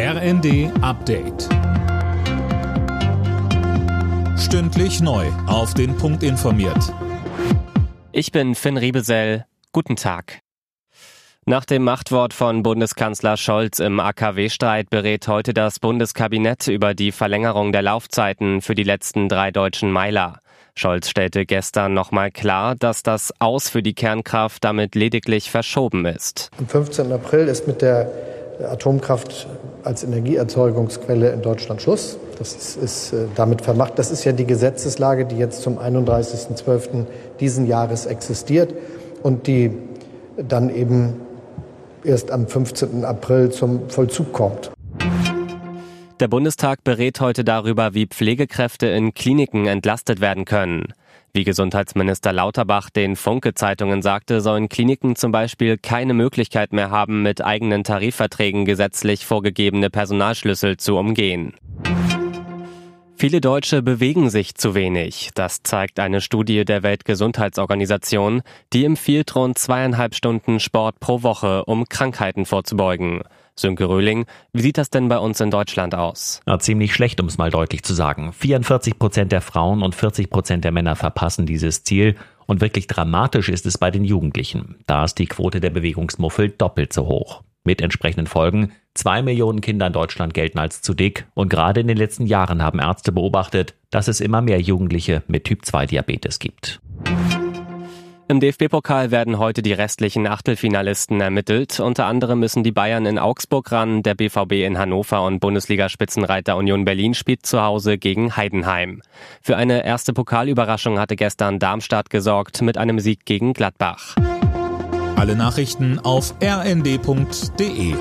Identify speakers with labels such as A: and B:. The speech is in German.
A: RND Update. Stündlich neu. Auf den Punkt informiert.
B: Ich bin Finn Riebesell. Guten Tag. Nach dem Machtwort von Bundeskanzler Scholz im AKW-Streit berät heute das Bundeskabinett über die Verlängerung der Laufzeiten für die letzten drei deutschen Meiler. Scholz stellte gestern nochmal klar, dass das Aus für die Kernkraft damit lediglich verschoben ist.
C: Am 15. April ist mit der Atomkraft als Energieerzeugungsquelle in Deutschland Schluss. Das ist, ist äh, damit vermacht. Das ist ja die Gesetzeslage, die jetzt zum 31.12. diesen Jahres existiert und die dann eben erst am 15. April zum Vollzug kommt.
B: Der Bundestag berät heute darüber, wie Pflegekräfte in Kliniken entlastet werden können. Wie Gesundheitsminister Lauterbach den Funke-Zeitungen sagte, sollen Kliniken zum Beispiel keine Möglichkeit mehr haben, mit eigenen Tarifverträgen gesetzlich vorgegebene Personalschlüssel zu umgehen. Viele Deutsche bewegen sich zu wenig. Das zeigt eine Studie der Weltgesundheitsorganisation, die empfiehlt rund zweieinhalb Stunden Sport pro Woche, um Krankheiten vorzubeugen. Sönke Röhling, wie sieht das denn bei uns in Deutschland aus?
D: Na, ziemlich schlecht, um es mal deutlich zu sagen. 44 Prozent der Frauen und 40 Prozent der Männer verpassen dieses Ziel. Und wirklich dramatisch ist es bei den Jugendlichen. Da ist die Quote der Bewegungsmuffel doppelt so hoch. Mit entsprechenden Folgen. Zwei Millionen Kinder in Deutschland gelten als zu dick. Und gerade in den letzten Jahren haben Ärzte beobachtet, dass es immer mehr Jugendliche mit Typ-2-Diabetes gibt.
B: Im DFB-Pokal werden heute die restlichen Achtelfinalisten ermittelt. Unter anderem müssen die Bayern in Augsburg ran, der BVB in Hannover und Bundesliga-Spitzenreiter Union Berlin spielt zu Hause gegen Heidenheim. Für eine erste Pokalüberraschung hatte gestern Darmstadt gesorgt mit einem Sieg gegen Gladbach.
A: Alle Nachrichten auf rnd.de